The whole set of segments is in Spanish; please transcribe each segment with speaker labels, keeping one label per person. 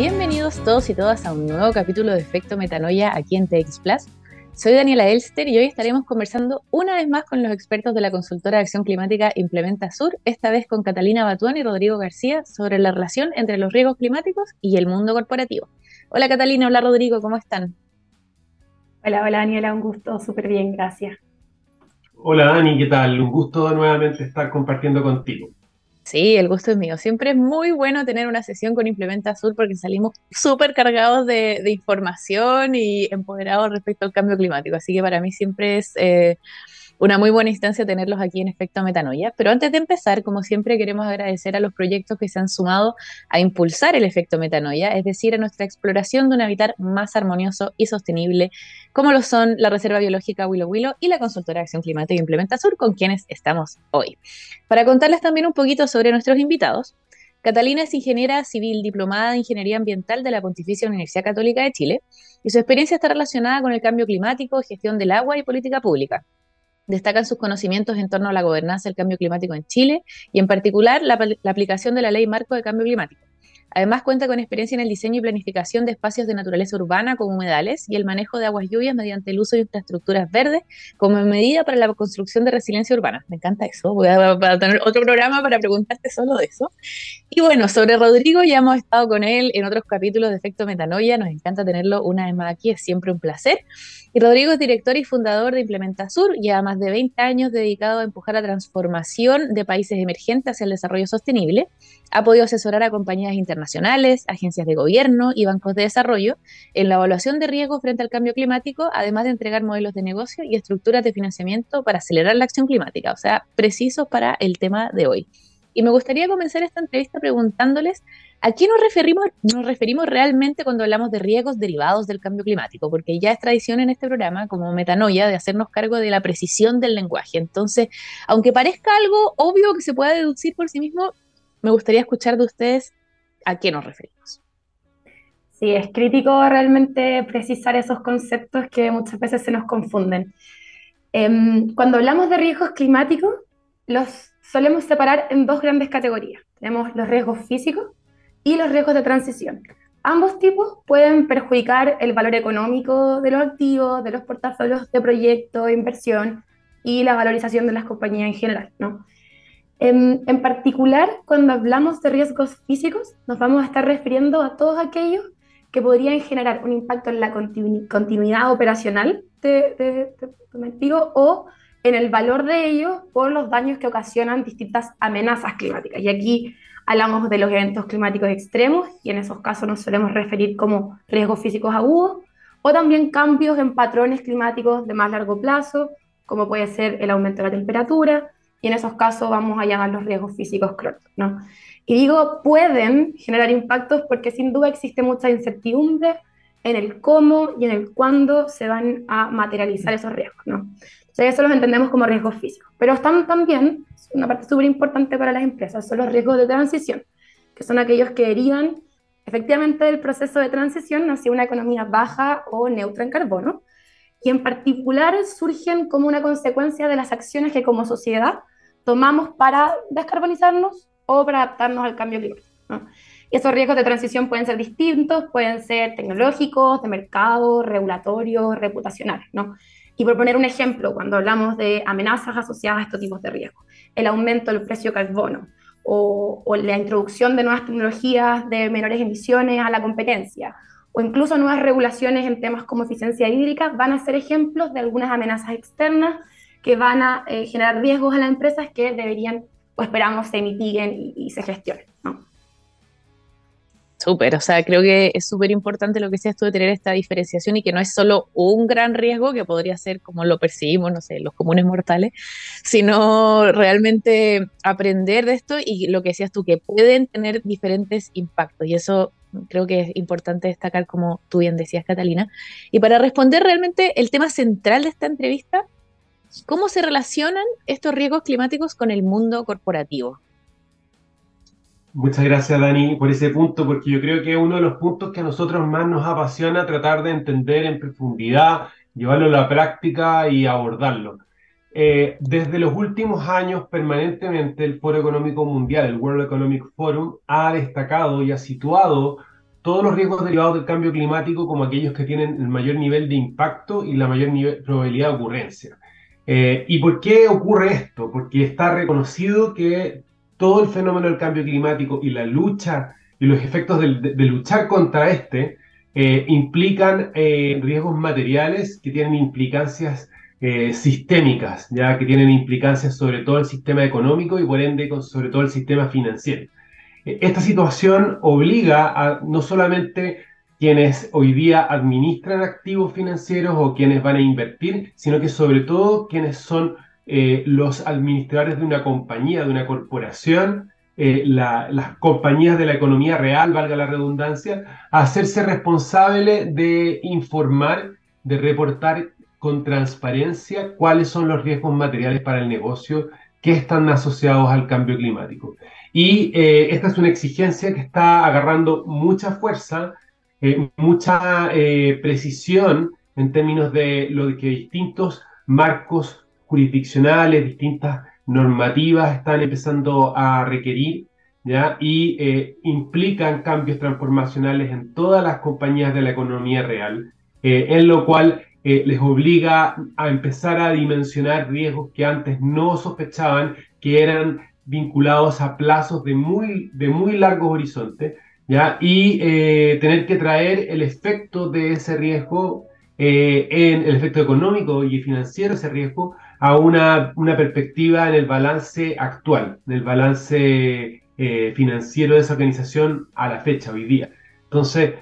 Speaker 1: Bienvenidos todos y todas a un nuevo capítulo de Efecto Metanoia aquí en TX Plus. Soy Daniela Elster y hoy estaremos conversando una vez más con los expertos de la consultora de acción climática Implementa Sur, esta vez con Catalina Batuán y Rodrigo García sobre la relación entre los riesgos climáticos y el mundo corporativo. Hola Catalina, hola Rodrigo, ¿cómo están?
Speaker 2: Hola, hola Daniela, un gusto, súper bien, gracias.
Speaker 3: Hola Dani, ¿qué tal? Un gusto nuevamente estar compartiendo contigo.
Speaker 1: Sí, el gusto es mío. Siempre es muy bueno tener una sesión con Implementa Sur porque salimos súper cargados de, información y empoderados respecto al cambio climático. Así que para mí siempre es eh, una muy buena instancia tenerlos aquí en Efecto Metanoia. Pero antes de empezar, como siempre, queremos agradecer a los proyectos que se han sumado a impulsar el efecto metanoia, es decir, a nuestra exploración de un hábitat más armonioso y sostenible, como lo son la Reserva Biológica Willow Willow y la Consultora de Acción Climática Implementa Sur, con quienes estamos hoy. Para contarles también un poquito sobre nuestros invitados, Catalina es ingeniera civil diplomada de Ingeniería Ambiental de la Pontificia Universidad Católica de Chile y su experiencia está relacionada con el cambio climático, gestión del agua y política pública. Destacan sus conocimientos en torno a la gobernanza del cambio climático en Chile y en particular la, aplicación de la Ley Marco de Cambio Climático. Además cuenta con experiencia en el diseño y planificación de espacios de naturaleza urbana como humedales y el manejo de aguas lluvias mediante el uso de infraestructuras verdes como medida para la construcción de resiliencia urbana. Me encanta eso. Voy a, tener otro programa para preguntarte solo de eso. Y bueno, sobre Rodrigo ya hemos estado con él en otros capítulos de Efecto Metanoia. Nos encanta tenerlo una vez más aquí. Es siempre un placer. Y Rodrigo es director y fundador de Implementa Sur, ya más de 20 años dedicado a empujar la transformación de países emergentes hacia el desarrollo sostenible. Ha podido asesorar a compañías internacionales, agencias de gobierno y bancos de desarrollo en la evaluación de riesgos frente al cambio climático, además de entregar modelos de negocio y estructuras de financiamiento para acelerar la acción climática, o sea, precisos para el tema de hoy. Y me gustaría comenzar esta entrevista preguntándoles ¿A qué nos referimos, nos referimos realmente cuando hablamos de riesgos derivados del cambio climático? Porque ya es tradición en este programa, como metanoia, de hacernos cargo de la precisión del lenguaje. Entonces, aunque parezca algo obvio que se pueda deducir por sí mismo, me gustaría escuchar de ustedes a qué nos referimos.
Speaker 2: Sí, es crítico realmente precisar esos conceptos que muchas veces se nos confunden. Em, cuando hablamos de riesgos climáticos, los solemos separar en dos grandes categorías. Tenemos los riesgos físicos y los riesgos de transición. Ambos tipos pueden perjudicar el valor económico de los activos, de los portafolios de proyecto, inversión y la valorización de las compañías en general. ¿no? En, en, particular, cuando hablamos de riesgos físicos, nos vamos a estar refiriendo a todos aquellos que podrían generar un impacto en la continuidad operacional de, de, de, o en el valor de ellos por los daños que ocasionan distintas amenazas climáticas. Y aquí hablamos de los eventos climáticos extremos y en esos casos nos solemos referir como riesgos físicos agudos o también cambios en patrones climáticos de más largo plazo, como puede ser el aumento de la temperatura, y en esos casos vamos a llamar los riesgos físicos crónicos. ¿no? Y digo, pueden generar impactos porque sin duda existe mucha incertidumbre en el cómo y en el cuándo se van a materializar esos riesgos. ¿no? O sea, eso los entendemos como riesgos físicos. Pero están también, una parte súper importante para las empresas, son los riesgos de transición, que son aquellos que derivan efectivamente del proceso de transición hacia una economía baja o neutra en carbono, y en particular surgen como una consecuencia de las acciones que como sociedad tomamos para descarbonizarnos o para adaptarnos al cambio climático. Y esos riesgos de transición pueden ser distintos, pueden ser tecnológicos, de mercado, regulatorios, reputacionales. ¿no? Y por poner un ejemplo, cuando hablamos de amenazas asociadas a estos tipos de riesgos, el aumento del precio carbono o, o la introducción de nuevas tecnologías de menores emisiones a la competencia, o incluso nuevas regulaciones en temas como eficiencia hídrica, van a ser ejemplos de algunas amenazas externas que van a eh, generar riesgos a las empresas que deberían o esperamos se mitiguen y, se gestionen. ¿no?
Speaker 1: Súper, o sea, creo que es súper importante lo que decías tú de tener esta diferenciación y que no es solo un gran riesgo que podría ser como lo percibimos, no sé, los comunes mortales, sino realmente aprender de esto y lo que decías tú, que pueden tener diferentes impactos y eso creo que es importante destacar como tú bien decías, Catalina. Y para responder realmente el tema central de esta entrevista, ¿cómo se relacionan estos riesgos climáticos con el mundo corporativo?
Speaker 3: Muchas gracias, Dani, por ese punto, porque yo creo que es uno de los puntos que a nosotros más nos apasiona tratar de entender en profundidad, llevarlo a la práctica y abordarlo. Eh, desde los últimos años, permanentemente, el Foro Económico Mundial, el World Economic Forum, ha destacado y ha situado todos los riesgos derivados del cambio climático como aquellos que tienen el mayor nivel de impacto y la mayor probabilidad de ocurrencia. Eh, ¿Y por qué ocurre esto? Porque está reconocido que todo el fenómeno del cambio climático y la lucha y los efectos de, luchar contra este eh, implican eh, riesgos materiales que tienen implicancias sistémicas, ya que tienen implicancias sobre todo el sistema económico y por ende sobre todo el sistema financiero. Esta situación obliga a no solamente quienes hoy día administran activos financieros o quienes van a invertir, sino que sobre todo quienes son eh, los administradores de una compañía, de una corporación, eh, las compañías de la economía real, valga la redundancia, a hacerse responsable de informar, de reportar con transparencia cuáles son los riesgos materiales para el negocio que están asociados al cambio climático. Y eh, esta es una exigencia que está agarrando mucha fuerza, eh, mucha eh, precisión en términos de lo que distintos marcos jurisdiccionales, distintas normativas están empezando a requerir, ¿ya? Y implican cambios transformacionales en todas las compañías de la economía real, en lo cual les obliga a empezar a dimensionar riesgos que antes no sospechaban que eran vinculados a plazos de muy, de muy largos horizontes, ¿ya? y eh, tener que traer el efecto de ese riesgo, eh, en el efecto económico y financiero de ese riesgo, a una, una perspectiva en el balance actual, en el balance eh, financiero de esa organización a la fecha, hoy día. Entonces,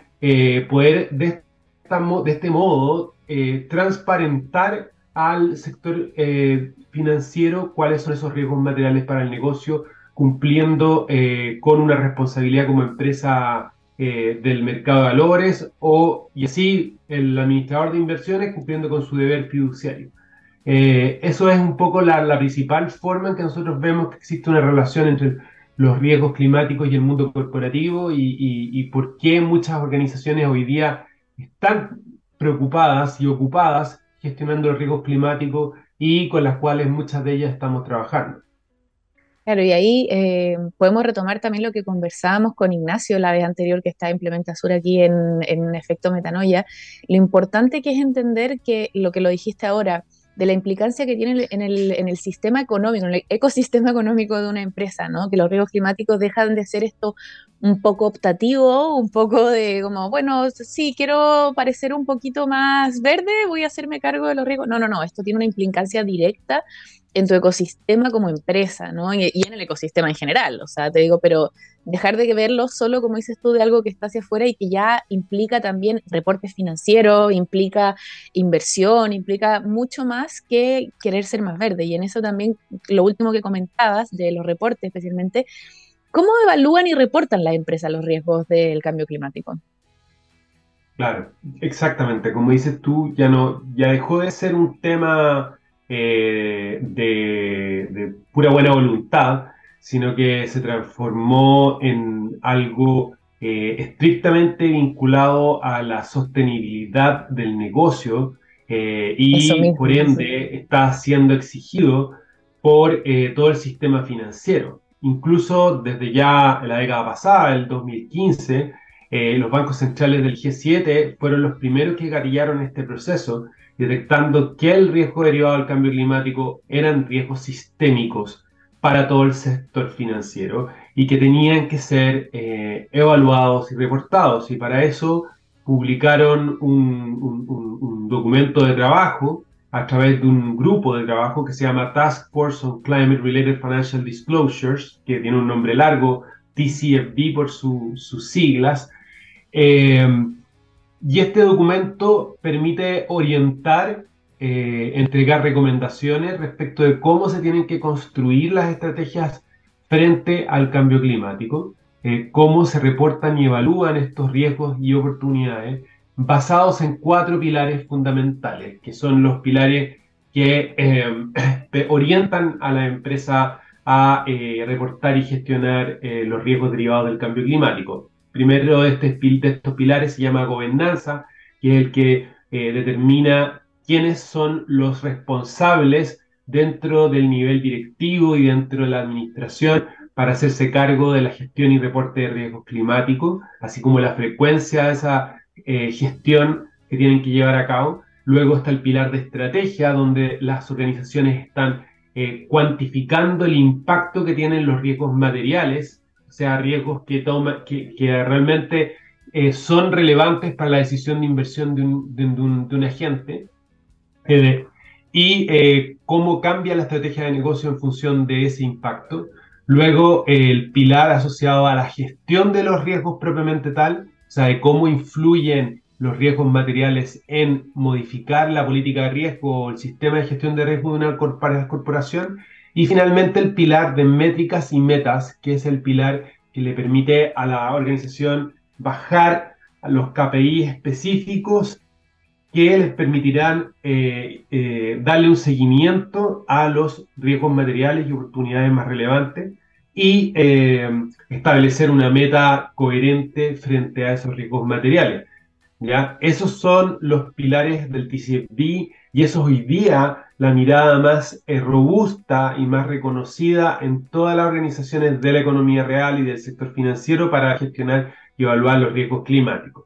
Speaker 3: poder de, de este modo transparentar al sector financiero, cuáles son esos riesgos materiales para el negocio, cumpliendo eh, con una responsabilidad como empresa eh, del mercado de valores o, y así, el administrador de inversiones cumpliendo con su deber fiduciario. Eh, eso es un poco la, principal forma en que nosotros vemos que existe una relación entre los riesgos climáticos y el mundo corporativo y por qué muchas organizaciones hoy día están preocupadas y ocupadas gestionando los riesgos climáticos y con las cuales muchas de ellas estamos trabajando.
Speaker 1: Claro, y ahí eh, podemos retomar también lo que conversábamos con Ignacio la vez anterior que está implementa Sur aquí en, en efecto metanoia. Lo importante que es entender que lo que lo dijiste ahora, de la implicancia que tiene en el, en el sistema económico, en el ecosistema económico de una empresa, ¿no? Que los riesgos climáticos dejan de ser esto un poco optativo, un poco de como, bueno, sí, quiero parecer un poquito más verde, voy a hacerme cargo de los riesgos. No, no, no, esto tiene una implicancia directa en tu ecosistema como empresa, ¿no? Y, en el ecosistema en general, o sea, te digo, pero dejar de verlo solo, como dices tú, de algo que está hacia afuera y que ya implica también reportes financieros, implica inversión, implica mucho más que querer ser más verde. Y en eso también, lo último que comentabas de los reportes especialmente, ¿cómo evalúan y reportan las empresas los riesgos del cambio climático?
Speaker 3: Claro, exactamente. Como dices tú, ya no, ya dejó de ser un tema eh, de, pura buena voluntad, sino que se transformó en algo eh, estrictamente vinculado a la sostenibilidad del negocio eh, y por ende está siendo exigido por todo el sistema financiero. Incluso desde ya la década pasada, el 2015, los bancos centrales del G7 fueron los primeros que garillaron este proceso detectando que el riesgo derivado del cambio climático eran riesgos sistémicos para todo el sector financiero y que tenían que ser eh, evaluados y reportados. Y para eso publicaron un, documento de trabajo a través de un grupo de trabajo que se llama Task Force on Climate Related Financial Disclosures, que tiene un nombre largo, TCFD por sus siglas. Eh, y este documento permite orientar, eh, entregar recomendaciones respecto de cómo se tienen que construir las estrategias frente al cambio climático, eh, cómo se reportan y evalúan estos riesgos y oportunidades basados en cuatro pilares fundamentales, que son los pilares que eh, orientan a la empresa a reportar y gestionar los riesgos derivados del cambio climático primero de, este, de estos pilares se llama gobernanza, que es el que eh, determina quiénes son los responsables dentro del nivel directivo y dentro de la administración para hacerse cargo de la gestión y reporte de riesgos climáticos, así como la frecuencia de esa eh, gestión que tienen que llevar a cabo. Luego está el pilar de estrategia, donde las organizaciones están eh, cuantificando el impacto que tienen los riesgos materiales, o sea, riesgos que, toma, que, realmente eh, son relevantes para la decisión de inversión de un, de un, de un agente, y cómo cambia la estrategia de negocio en función de ese impacto. Luego, el pilar asociado a la gestión de los riesgos propiamente tal, o sea, de cómo influyen los riesgos materiales en modificar la política de riesgo o el sistema de gestión de riesgo de una corporación. Y finalmente el pilar de métricas y metas, que es el pilar que le permite a la organización bajar los KPI específicos que les permitirán eh, eh, darle un seguimiento a los riesgos materiales y oportunidades más relevantes y eh, establecer una meta coherente frente a esos riesgos materiales. ¿ya? Esos son los pilares del TCFD y eso es hoy día la mirada más eh, robusta y más reconocida en todas las organizaciones de la economía real y del sector financiero para gestionar y evaluar los riesgos climáticos.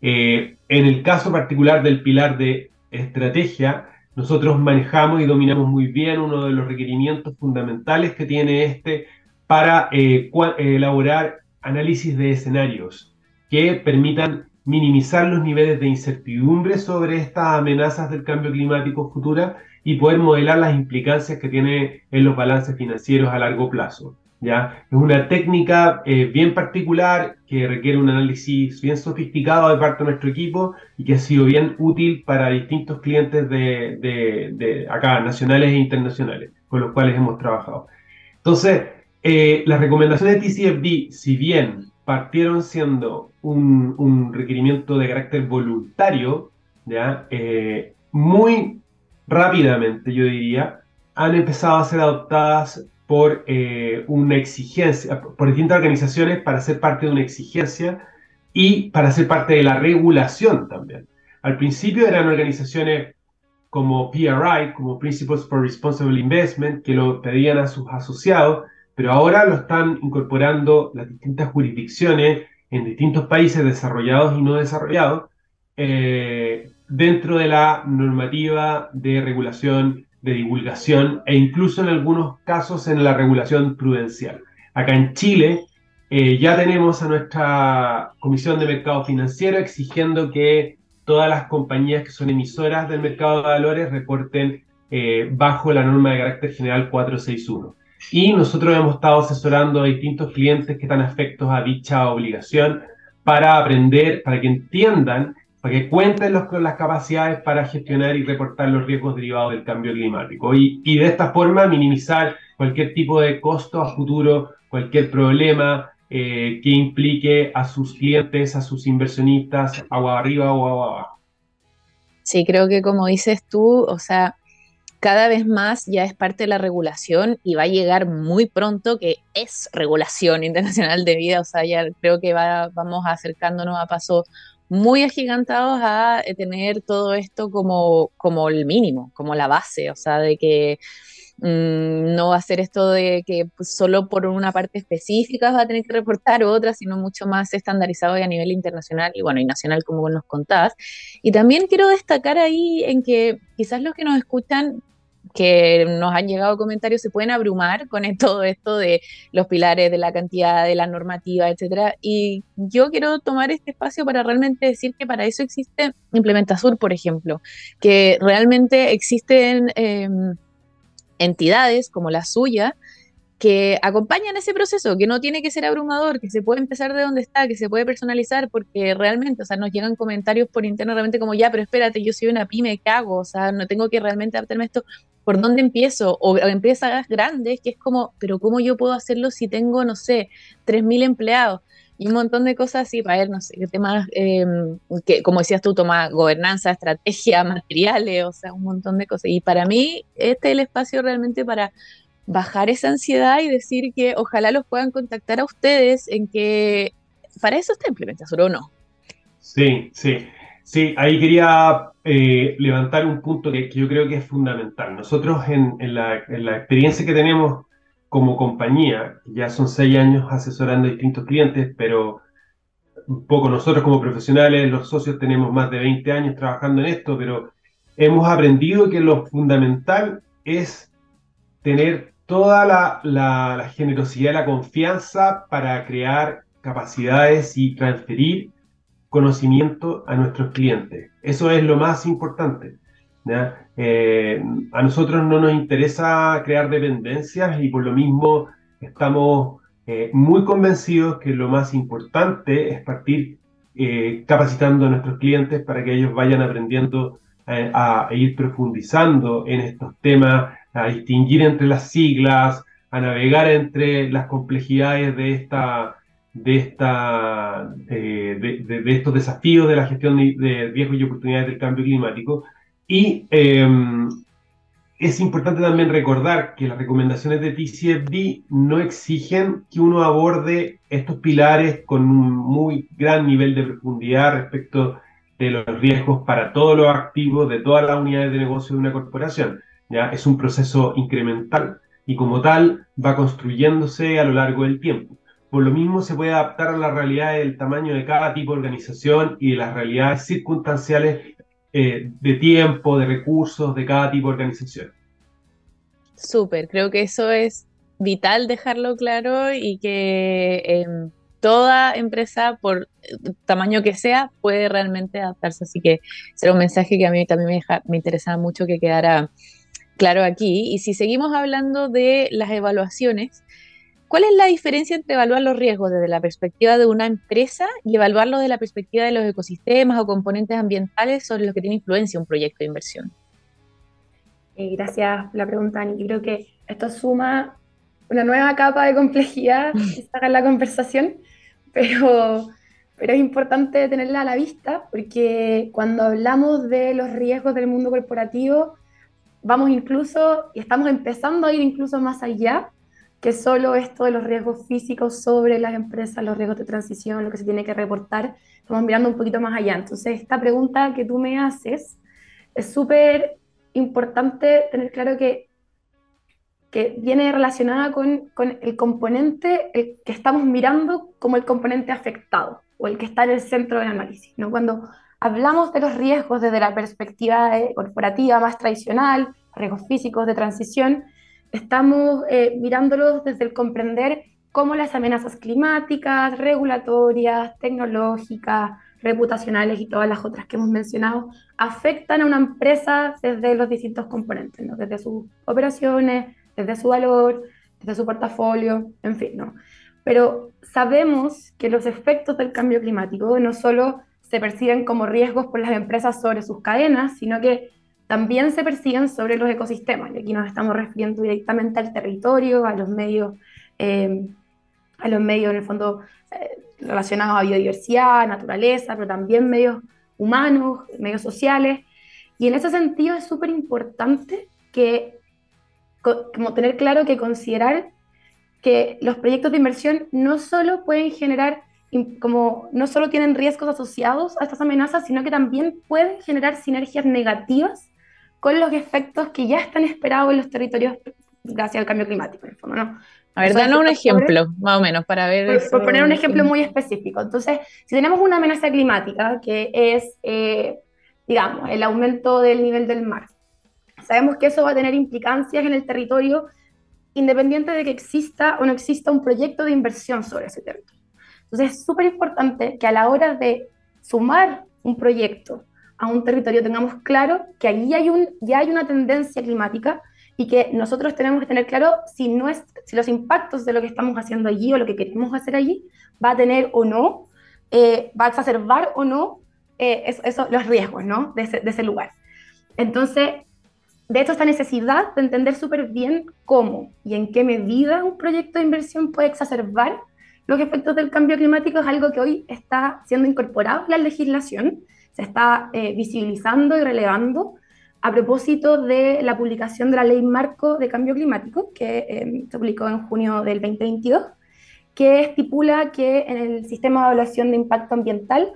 Speaker 3: Eh, en el caso particular del pilar de estrategia, nosotros manejamos y dominamos muy bien uno de los requerimientos fundamentales que tiene este para eh, elaborar análisis de escenarios que permitan minimizar los niveles de incertidumbre sobre estas amenazas del cambio climático futura y poder modelar las implicancias que tiene en los balances financieros a largo plazo. ¿ya? Es una técnica eh, bien particular que requiere un análisis bien sofisticado de parte de nuestro equipo y que ha sido bien útil para distintos clientes de, acá, nacionales e internacionales, con los cuales hemos trabajado. Entonces, eh, las recomendaciones de TCFD, si bien partieron siendo un, requerimiento de carácter voluntario, ¿ya? Eh, muy rápidamente, yo diría, han empezado a ser adoptadas por eh, una exigencia, por distintas organizaciones para ser parte de una exigencia y para ser parte de la regulación también. Al principio eran organizaciones como PRI, como Principles for Responsible Investment, que lo pedían a sus asociados, pero ahora lo están incorporando las distintas jurisdicciones en distintos países desarrollados y no desarrollados eh, dentro de la normativa de regulación, de divulgación e incluso en algunos casos en la regulación prudencial. Acá en Chile eh, ya tenemos a nuestra Comisión de Mercado Financiero exigiendo que todas las compañías que son emisoras del mercado de valores reporten eh, bajo la norma de carácter general 461. Y nosotros hemos estado asesorando a distintos clientes que están afectos a dicha obligación para aprender, para que entiendan, para que cuenten con las capacidades para gestionar y reportar los riesgos derivados del cambio climático. Y, y de esta forma minimizar cualquier tipo de costo a futuro, cualquier problema eh, que implique a sus clientes, a sus inversionistas, agua arriba o agua abajo.
Speaker 1: Sí, creo que como dices tú, o sea, cada vez más ya es parte de la regulación y va a llegar muy pronto que es regulación internacional de vida, o sea, ya creo que va, vamos acercándonos a pasos muy agigantados a eh, tener todo esto como, como el mínimo, como la base, o sea, de que mm, no va a ser esto de que solo por una parte específica va a tener que reportar otra, sino mucho más estandarizado y a nivel internacional y bueno, y nacional como nos contás. Y también quiero destacar ahí en que quizás los que nos escuchan que nos han llegado comentarios se pueden abrumar con todo esto de los pilares, de la cantidad, de la normativa, etcétera. Y yo quiero tomar este espacio para realmente decir que para eso existe Implementasur, por ejemplo, que realmente existen em, entidades como la suya que acompañan ese proceso, que no tiene que ser abrumador, que se puede empezar de donde está, que se puede personalizar, porque realmente, o sea, nos llegan comentarios por interno realmente como, ya, pero espérate, yo soy una pyme, ¿qué hago? O sea, no tengo que realmente adaptarme esto, ¿por dónde empiezo? O, empresas grandes, que es como, pero ¿cómo yo puedo hacerlo si tengo, no sé, 3.000 empleados? Y un montón de cosas así, para ver, no sé, temas, em, que, como decías tú, toma gobernanza, estrategia, materiales, o sea, un montón de cosas. Y para mí, este es el espacio realmente para bajar esa ansiedad y decir que ojalá los puedan contactar a ustedes en que para eso está implementación o no.
Speaker 3: Sí, sí. Sí, ahí quería eh, levantar un punto que, yo creo que es fundamental. Nosotros en, la, experiencia que tenemos como compañía, ya son seis años asesorando a distintos clientes, pero un poco nosotros como profesionales, los socios tenemos más de 20 años trabajando en esto, pero hemos aprendido que lo fundamental es tener toda la, la, generosidad y la confianza para crear capacidades y transferir conocimiento a nuestros clientes. Eso es lo más importante. Eh, a nosotros no nos interesa crear dependencias y por lo mismo estamos eh, muy convencidos que lo más importante es partir eh, capacitando a nuestros clientes para que ellos vayan aprendiendo a, ir profundizando en estos temas, a distinguir entre las siglas, a navegar entre las complejidades de esta de, esta, de, estos desafíos de la gestión de riesgos y oportunidades del cambio climático y em, es importante también recordar que las recomendaciones de TCFD no exigen que uno aborde estos pilares con un muy gran nivel de profundidad respecto de los riesgos para todos los activos de todas las unidades de negocio de una corporación. ¿ya? Es un proceso incremental y como tal va construyéndose a lo largo del tiempo. Por lo mismo se puede adaptar a la realidad del tamaño de cada tipo de organización y de las realidades circunstanciales eh, de tiempo, de recursos de cada tipo de organización.
Speaker 1: Súper, creo que eso es vital dejarlo claro y que em, toda empresa, por tamaño que sea, puede realmente adaptarse. Así que será un mensaje que a mí también me, me interesaba mucho que quedara claro aquí. Y si seguimos hablando de las evaluaciones, ¿Cuál es la diferencia entre evaluar los riesgos desde la perspectiva de una empresa y evaluarlos desde la perspectiva de los ecosistemas o componentes ambientales sobre los que tiene influencia un proyecto de inversión?
Speaker 2: Eh, gracias por la pregunta, Ani. Yo creo que esto suma una nueva capa de complejidad en la conversación, pero, pero es importante tenerla a la vista porque cuando hablamos de los riesgos del mundo corporativo, vamos incluso, y estamos empezando a ir incluso más allá que solo esto de los riesgos físicos sobre las empresas, los riesgos de transición, lo que se tiene que reportar, estamos mirando un poquito más allá. Entonces, esta pregunta que tú me haces es súper importante tener claro que, que viene relacionada con, con el componente el que estamos mirando como el componente afectado o el que está en el centro del análisis. ¿no? Cuando hablamos de los riesgos desde la perspectiva corporativa más tradicional, riesgos físicos de transición, estamos eh, mirándolos desde el comprender cómo las amenazas climáticas, regulatorias, tecnológicas, reputacionales y todas las otras que hemos mencionado afectan a una empresa desde los distintos componentes, ¿no? desde sus operaciones, desde su valor, desde su portafolio, en fin, ¿no? Pero sabemos que los efectos del cambio climático no solo se perciben como riesgos por las empresas sobre sus cadenas, sino que también se persiguen sobre los ecosistemas. Y aquí nos estamos refiriendo directamente al territorio, a los medios, eh, a los medios en el fondo eh, relacionados a biodiversidad, naturaleza, pero también medios humanos, medios sociales. Y en ese sentido es súper importante que, como tener claro que considerar que los proyectos de inversión no solo pueden generar como no solo tienen riesgos asociados a estas amenazas, sino que también pueden generar sinergias negativas con los efectos que ya están esperados en los territorios gracias al cambio climático, en el fondo, ¿no?
Speaker 1: A ver, danos un ejemplo, más o menos, para ver...
Speaker 2: Por, poner un ejemplo muy específico. Entonces, si tenemos una amenaza climática, que es, eh, digamos, el aumento del nivel del mar, sabemos que eso va a tener implicancias en el territorio independiente de que exista o no exista un proyecto de inversión sobre ese territorio. Entonces, es súper importante que a la hora de sumar un proyecto a un territorio tengamos claro que allí hay un, ya hay una tendencia climática y que nosotros tenemos que tener claro si, no es, si los impactos de lo que estamos haciendo allí o lo que queremos hacer allí va a tener o no, eh, va a exacerbar o no eh, eso, los riesgos ¿no? de, ese, de ese lugar. Entonces, de hecho, esta necesidad de entender súper bien cómo y en qué medida un proyecto de inversión puede exacerbar los efectos del cambio climático es algo que hoy está siendo incorporado en la legislación se está eh, visibilizando y relevando a propósito de la publicación de la Ley Marco de Cambio Climático, que em, se publicó en junio del 2022, que estipula que en el sistema de evaluación de impacto ambiental,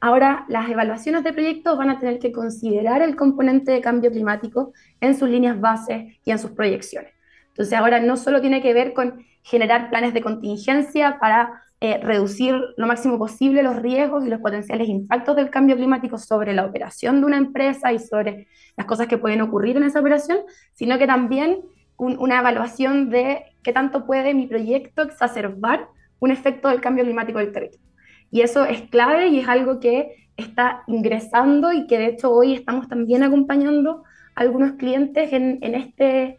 Speaker 2: ahora las evaluaciones de proyectos van a tener que considerar el componente de cambio climático en sus líneas bases y en sus proyecciones. Entonces ahora no solo tiene que ver con generar planes de contingencia para eh, reducir lo máximo posible los riesgos y los potenciales impactos del cambio climático sobre la operación de una empresa y sobre las cosas que pueden ocurrir en esa operación, sino que también una evaluación de qué tanto puede mi proyecto exacerbar un efecto del cambio climático del territorio. Y eso es clave y es algo que está ingresando y que de hecho hoy estamos también acompañando a algunos clientes en, este,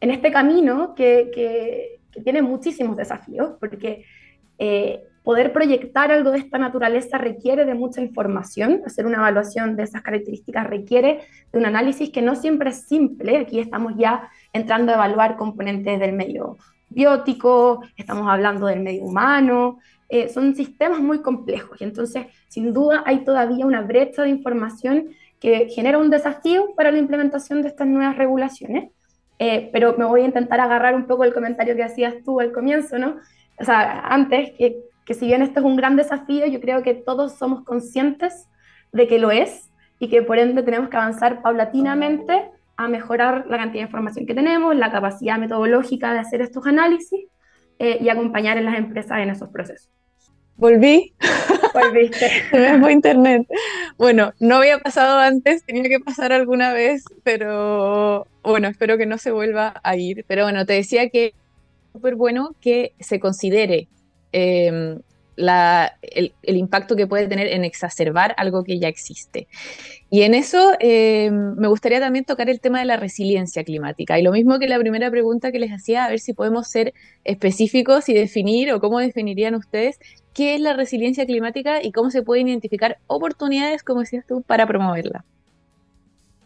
Speaker 2: en este camino que, que, que tiene muchísimos desafíos, porque eh, poder proyectar algo de esta naturaleza requiere de mucha información, hacer una evaluación de esas características requiere de un análisis que no siempre es simple, aquí estamos ya entrando a evaluar componentes del medio biótico, estamos hablando del medio humano, eh, son sistemas muy complejos y entonces sin duda hay todavía una brecha de información que genera un desafío para la implementación de estas nuevas regulaciones. Eh, pero me voy a intentar agarrar un poco el comentario que hacías tú al comienzo, ¿no? O sea, antes, que, que si bien esto es un gran desafío, yo creo que todos somos conscientes de que lo es y que por ende tenemos que avanzar paulatinamente a mejorar la cantidad de información que tenemos, la capacidad metodológica de hacer estos análisis eh, y acompañar a las empresas en esos procesos.
Speaker 1: Volví.
Speaker 2: Volviste.
Speaker 1: me fue internet. Bueno, no había pasado antes, tenía que pasar alguna vez, pero bueno, espero que no se vuelva a ir. Pero bueno, te decía que súper bueno que se considere em, el, impacto que puede tener en exacerbar algo que ya existe. Y en eso em, me gustaría también tocar el tema de la resiliencia climática. Y lo mismo que la primera pregunta que les hacía, a ver si podemos ser específicos y definir o cómo definirían ustedes qué es la resiliencia climática y cómo se pueden identificar oportunidades, como decías tú, para promoverla.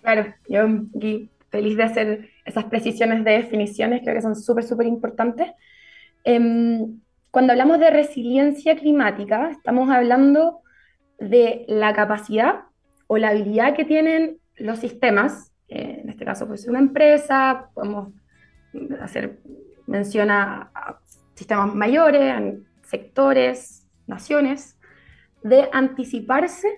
Speaker 2: Claro, yo feliz de hacer esas precisiones de definiciones, creo que son súper, súper importantes. Em, cuando hablamos de resiliencia climática, estamos hablando de la capacidad o la habilidad que tienen los sistemas, eh, en este caso pues una empresa, podemos hacer mención a, sistemas mayores, sectores, naciones, de anticiparse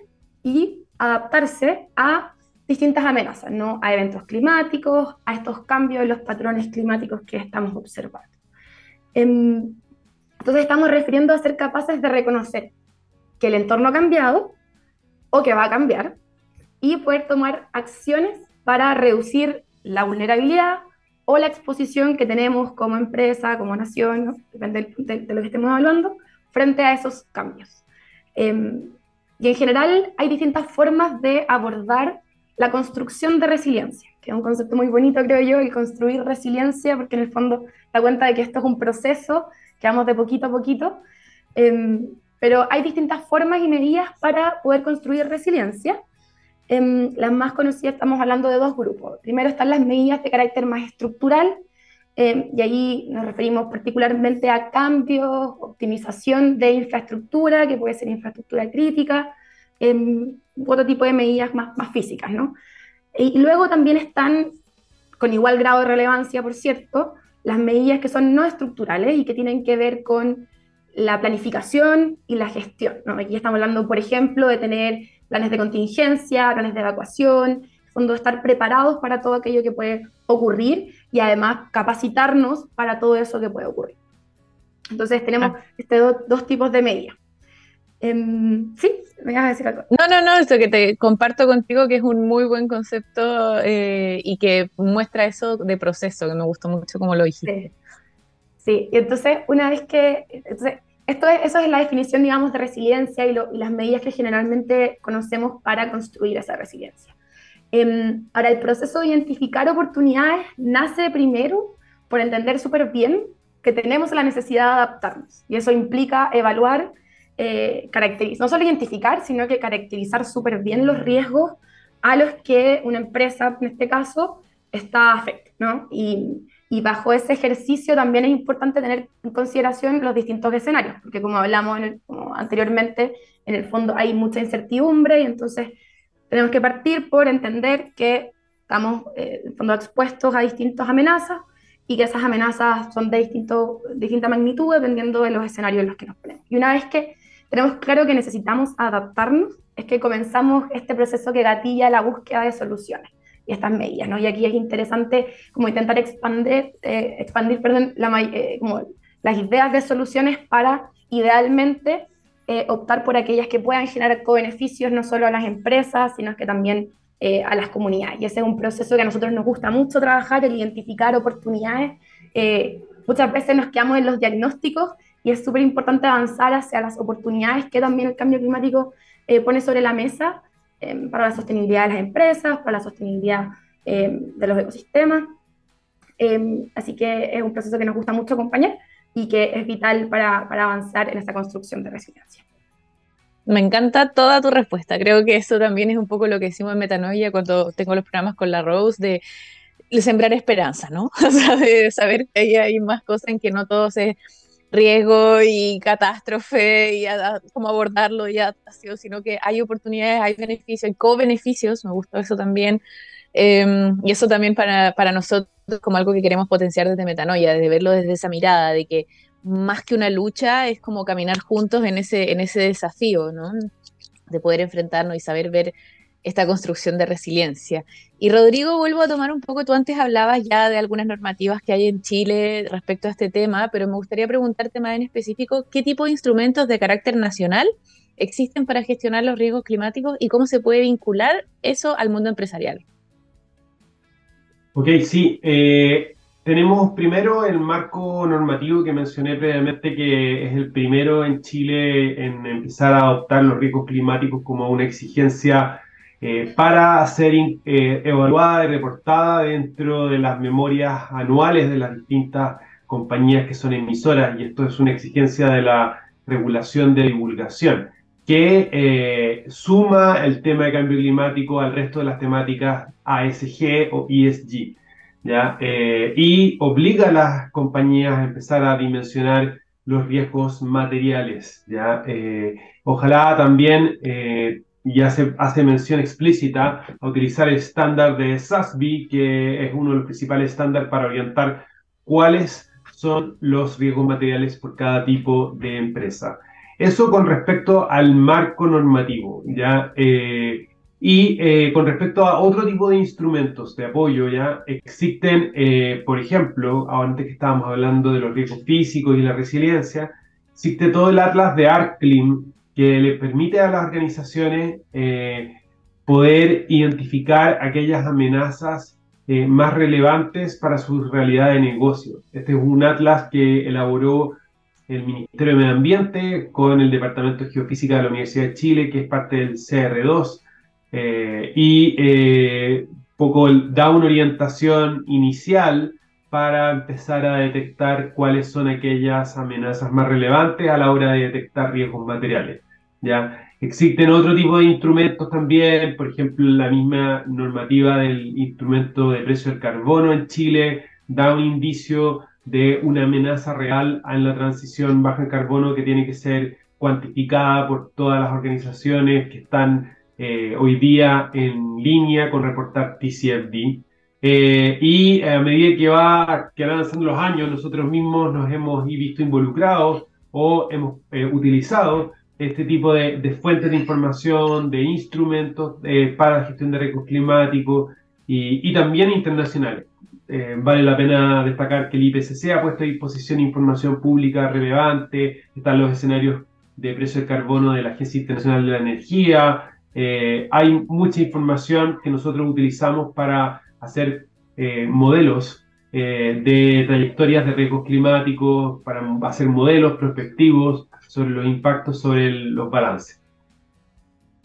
Speaker 2: y adaptarse a distintas amenazas, ¿no? A eventos climáticos, a estos cambios en los patrones climáticos que estamos observando. Em, entonces estamos refiriendo a ser capaces de reconocer que el entorno ha cambiado o que va a cambiar y poder tomar acciones para reducir la vulnerabilidad o la exposición que tenemos como empresa, como nación, depende de, lo que estemos evaluando, frente a esos cambios. Em, y en general hay distintas formas de abordar la construcción de resiliencia, que es un concepto muy bonito, creo yo, el construir resiliencia, porque en el fondo da cuenta de que esto es un proceso que vamos de poquito a poquito, em, pero hay distintas formas y medidas para poder construir resiliencia. Em, las más conocidas estamos hablando de dos grupos. Primero están las medidas de carácter más estructural, em, y ahí nos referimos particularmente a cambios, optimización de infraestructura, que puede ser infraestructura crítica, otro tipo de medidas más, más físicas, ¿no? Y luego también están, con igual grado de relevancia, por cierto, las medidas que son no estructurales y que tienen que ver con la planificación y la gestión. ¿no? Aquí estamos hablando, por ejemplo, de tener planes de contingencia, planes de evacuación, fondo estar preparados para todo aquello que puede ocurrir y además capacitarnos para todo eso que puede ocurrir. Entonces tenemos ah. este dos tipos de medidas. Em, sí, me vas a decir algo.
Speaker 1: No, no, no, eso que te comparto contigo que es un muy buen concepto eh, y que muestra eso de proceso, que me gustó mucho como lo dijiste.
Speaker 2: Sí, y entonces una vez que, entonces, esto es, eso es la definición, digamos, de resiliencia y, las medidas que generalmente conocemos para construir esa resiliencia. Em, ahora, el proceso de identificar oportunidades nace primero por entender súper bien que tenemos la necesidad de adaptarnos y eso implica evaluar eh, no solo identificar, sino que caracterizar súper bien los riesgos a los que una empresa, en este caso, está afecta, ¿no? Y, bajo ese ejercicio también es importante tener en consideración los distintos escenarios, porque como hablamos anteriormente, en el fondo hay mucha incertidumbre y entonces tenemos que partir por entender que estamos eh, en fondo expuestos a distintas amenazas y que esas amenazas son de distinto, distinta magnitud dependiendo de los escenarios en los que nos ponemos. Y una vez que tenemos claro que necesitamos adaptarnos, es que comenzamos este proceso que gatilla la búsqueda de soluciones. y estas medidas, ¿no? Y aquí es interesante como intentar expandir, eh, expandir perdón, eh, las ideas de soluciones para idealmente eh, optar por aquellas que puedan generar co-beneficios no solo a las empresas, sino que también a las comunidades. Y ese es un proceso que a nosotros nos gusta mucho trabajar, el identificar oportunidades. muchas veces nos quedamos en los diagnósticos y es súper importante avanzar hacia las oportunidades que también el cambio climático pone sobre la mesa Em, para la sostenibilidad de las empresas, para la sostenibilidad em, de los ecosistemas. Em, así que es un proceso que nos gusta mucho acompañar y que es vital para, para avanzar en esta construcción de resiliencia.
Speaker 1: Me encanta toda tu respuesta. Creo que eso también es un poco lo que decimos en Metanoia cuando tengo los programas con la Rose de, sembrar esperanza, ¿no? O sea, de saber que hay más cosas en que no todo se riesgo y catástrofe y cómo abordarlo y adaptación, sino que hay oportunidades, hay beneficios, hay co-beneficios, me gustó eso también. Em, y eso también para, para, nosotros como algo que queremos potenciar desde Metanoia, de verlo desde esa mirada, de que más que una lucha es como caminar juntos en ese, en ese desafío, ¿no? De poder enfrentarnos y saber ver esta construcción de resiliencia. Y Rodrigo, vuelvo a tomar un poco, tú antes hablabas ya de algunas normativas que hay en Chile respecto a este tema, pero me gustaría preguntarte más en específico, ¿qué tipo de instrumentos de carácter nacional existen para gestionar los riesgos climáticos y cómo se puede vincular eso al mundo empresarial?
Speaker 3: Ok, sí. Eh, tenemos primero el marco normativo que mencioné previamente, que es el primero en Chile en empezar a adoptar los riesgos climáticos como una exigencia eh, para ser eh, evaluada y reportada dentro de las memorias anuales de las distintas compañías que son emisoras, y esto es una exigencia de la regulación de divulgación, que eh, suma el tema de cambio climático al resto de las temáticas ASG o ESG, ¿ya? y obliga a las compañías a empezar a dimensionar los riesgos materiales. ¿ya? ojalá también y hace, hace mención explícita a utilizar el estándar de SASB, que es uno de los principales estándares para orientar cuáles son los riesgos materiales por cada tipo de empresa. Eso con respecto al marco normativo, ¿ya? Eh, y eh, con respecto a otro tipo de instrumentos de apoyo, ¿ya? Existen, eh, por ejemplo, antes que estábamos hablando de los riesgos físicos y la resiliencia, existe todo el atlas de ARCLIM, que le permite a las organizaciones eh, poder identificar aquellas amenazas eh, más relevantes para su realidad de negocio. Este es un atlas que elaboró el Ministerio de Medio Ambiente con el Departamento de Geofísica de la Universidad de Chile, que es parte del CR2, eh, y da una orientación inicial para empezar a detectar cuáles son aquellas amenazas más relevantes a la hora de detectar riesgos materiales. ¿Ya? Existen otro tipo de instrumentos también, por ejemplo, la misma normativa del instrumento de precio del carbono en Chile da un indicio de una amenaza real en la transición baja en carbono que tiene que ser cuantificada por todas las organizaciones que están eh, hoy día en línea con reportar TCFD. Eh, y a medida que, va, que van avanzando los años, nosotros mismos nos hemos visto involucrados o hemos eh, utilizado este tipo de, fuentes de información, de instrumentos eh, para la gestión de riesgos climáticos y, también internacionales. Eh, vale la pena destacar que el IPCC ha puesto a disposición información pública relevante, están los escenarios de precio del carbono de la Agencia Internacional de la Energía, eh, hay mucha información que nosotros utilizamos para hacer modelos de trayectorias de riesgos climáticos, para hacer modelos prospectivos, sobre los impactos sobre los balances.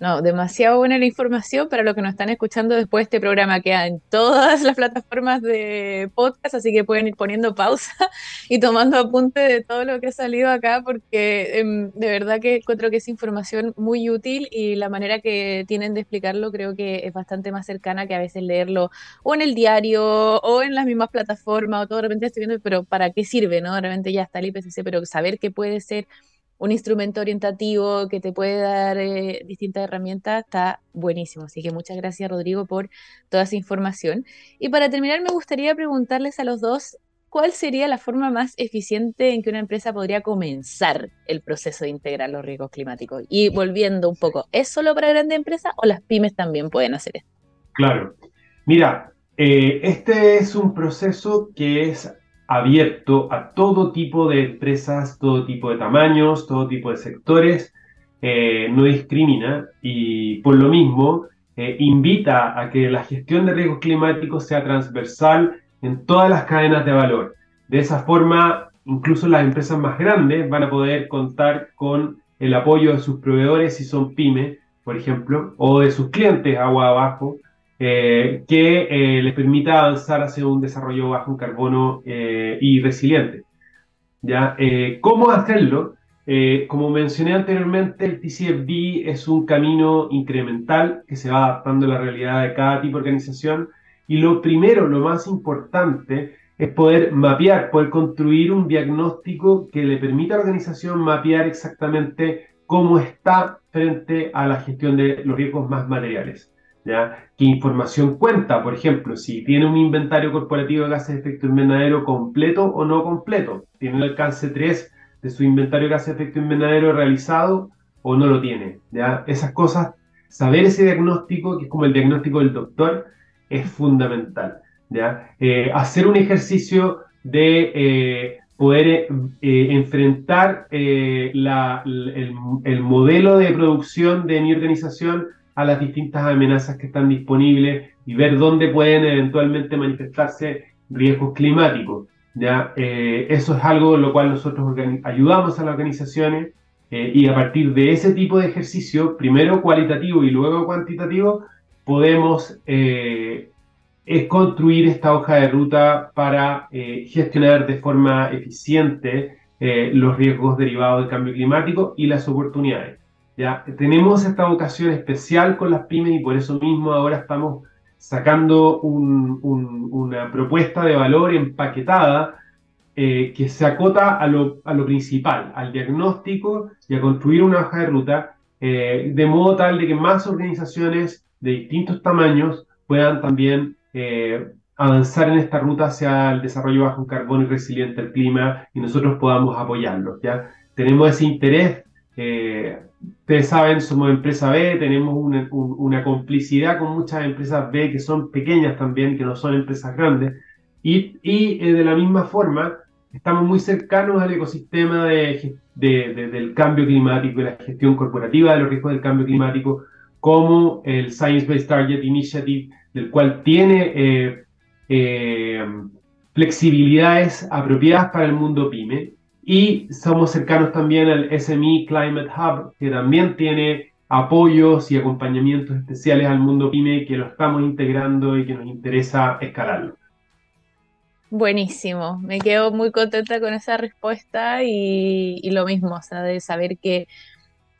Speaker 1: No, demasiado buena la información para los que nos están escuchando después de este programa. Queda en todas las plataformas de podcast, así que pueden ir poniendo pausa y tomando apunte de todo lo que ha salido acá, porque em, de verdad que encuentro que es información muy útil y la manera que tienen de explicarlo creo que es bastante más cercana que a veces leerlo o en el diario o en las mismas plataformas o todo de repente estoy viendo, pero ¿para qué sirve? no De repente ya está el IPCC, pero saber qué puede ser un instrumento orientativo que te puede dar eh, distintas herramientas, está buenísimo. Así que muchas gracias, Rodrigo, por toda esa información. Y para terminar, me gustaría preguntarles a los dos, ¿cuál sería la forma más eficiente en que una empresa podría comenzar el proceso de integrar los riesgos climáticos? Y volviendo un poco, ¿es solo para grandes empresas o las pymes también pueden hacer esto?
Speaker 3: Claro. Mira, eh, este es un proceso que es abierto a todo tipo de empresas, todo tipo de tamaños, todo tipo de sectores, eh, no discrimina y por lo mismo eh, invita a que la gestión de riesgos climáticos sea transversal en todas las cadenas de valor. De esa forma, incluso las empresas más grandes van a poder contar con el apoyo de sus proveedores si son pymes, por ejemplo, o de sus clientes agua abajo, eh, que eh, les permita avanzar hacia un desarrollo bajo en carbono eh, y resiliente. ¿Ya? ¿Cómo hacerlo? como mencioné anteriormente, el TCFD es un camino incremental que se va adaptando a la realidad de cada tipo de organización y lo primero, lo más importante, es poder mapear, poder construir un diagnóstico que le permita a la organización mapear exactamente cómo está frente a la gestión de los riesgos más materiales. ¿Ya? ¿Qué información cuenta? Por ejemplo, si tiene un inventario corporativo de gases de efecto invernadero completo o no completo. ¿Tiene el alcance 3 de su inventario de gases de efecto invernadero realizado o no lo tiene? ¿ya? Esas cosas, saber ese diagnóstico, que es como el diagnóstico del doctor, es fundamental. ¿ya? Eh, hacer un ejercicio de eh, poder eh, enfrentar la, el, el modelo de producción de mi organización a las distintas amenazas que están disponibles y ver dónde pueden eventualmente manifestarse riesgos climáticos. ¿ya? Eh, eso es algo en lo cual nosotros ayudamos a las organizaciones eh, y a partir de ese tipo de ejercicio, primero cualitativo y luego cuantitativo, podemos eh, construir esta hoja de ruta para gestionar de forma eficiente los riesgos derivados del cambio climático y las oportunidades. ¿Ya? Tenemos esta vocación especial con las pymes y por eso mismo ahora estamos sacando una propuesta de valor empaquetada eh, que se acota a lo, principal, al diagnóstico y a construir una hoja de ruta, eh, de modo tal de que más organizaciones de distintos tamaños puedan también eh, avanzar en esta ruta hacia el desarrollo bajo en carbono y resiliente al clima y nosotros podamos apoyarlos. ¿ya? Tenemos ese interés ustedes saben, somos empresa B, tenemos una, complicidad con muchas empresas B que son pequeñas también, que no son empresas grandes, y, eh, de la misma forma estamos muy cercanos al ecosistema de, del cambio climático y la gestión corporativa de los riesgos del cambio climático, como el Science Based Target Initiative, del cual tiene eh, eh, flexibilidades apropiadas para el mundo pyme y somos cercanos también al SME Climate Hub, que también tiene apoyos y acompañamientos especiales al mundo pyme que lo estamos integrando y que nos interesa escalarlo.
Speaker 1: Buenísimo, me quedo muy contenta con esa respuesta y, lo mismo, o sea, de saber que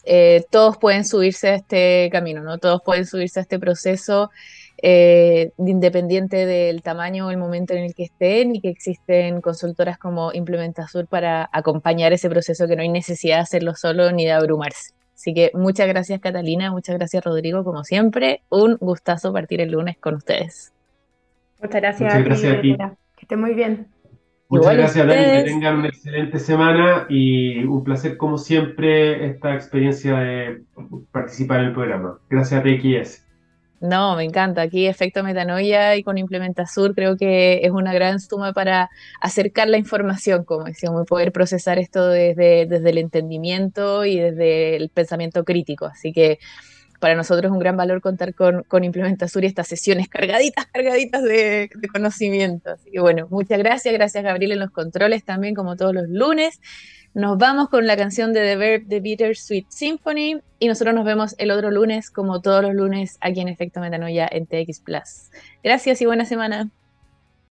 Speaker 1: eh, todos pueden subirse a este camino, ¿no? Todos pueden subirse a este proceso eh, independiente del tamaño o el momento en el que estén y que existen consultoras como Implementasur para acompañar ese proceso que no hay necesidad de hacerlo solo ni de abrumarse. Así que muchas gracias Catalina, muchas gracias Rodrigo, como siempre, un gustazo partir el lunes con ustedes.
Speaker 2: Muchas gracias, muchas gracias a ti. Que esté muy bien.
Speaker 3: Muchas gracias, Dani. Que tengan una excelente semana y un placer, como siempre, esta experiencia de participar en el programa. Gracias a TXS.
Speaker 1: No, me encanta. Aquí efecto metanoia y con Implementasur creo que es una gran suma para acercar la información, como decíamos, y poder procesar esto desde, desde el entendimiento y desde el pensamiento crítico. Así que para nosotros es un gran valor contar con, con Implementasur y estas sesiones cargaditas, cargaditas de, de conocimiento. Así que bueno, muchas gracias. Gracias Gabriel en los controles también, como todos los lunes. Nos vamos con la canción de The Verb, The Bittersweet Symphony, y nosotros nos vemos el otro lunes, como todos los lunes, aquí en Efecto Metanoia en TX Plus. Gracias y buena semana.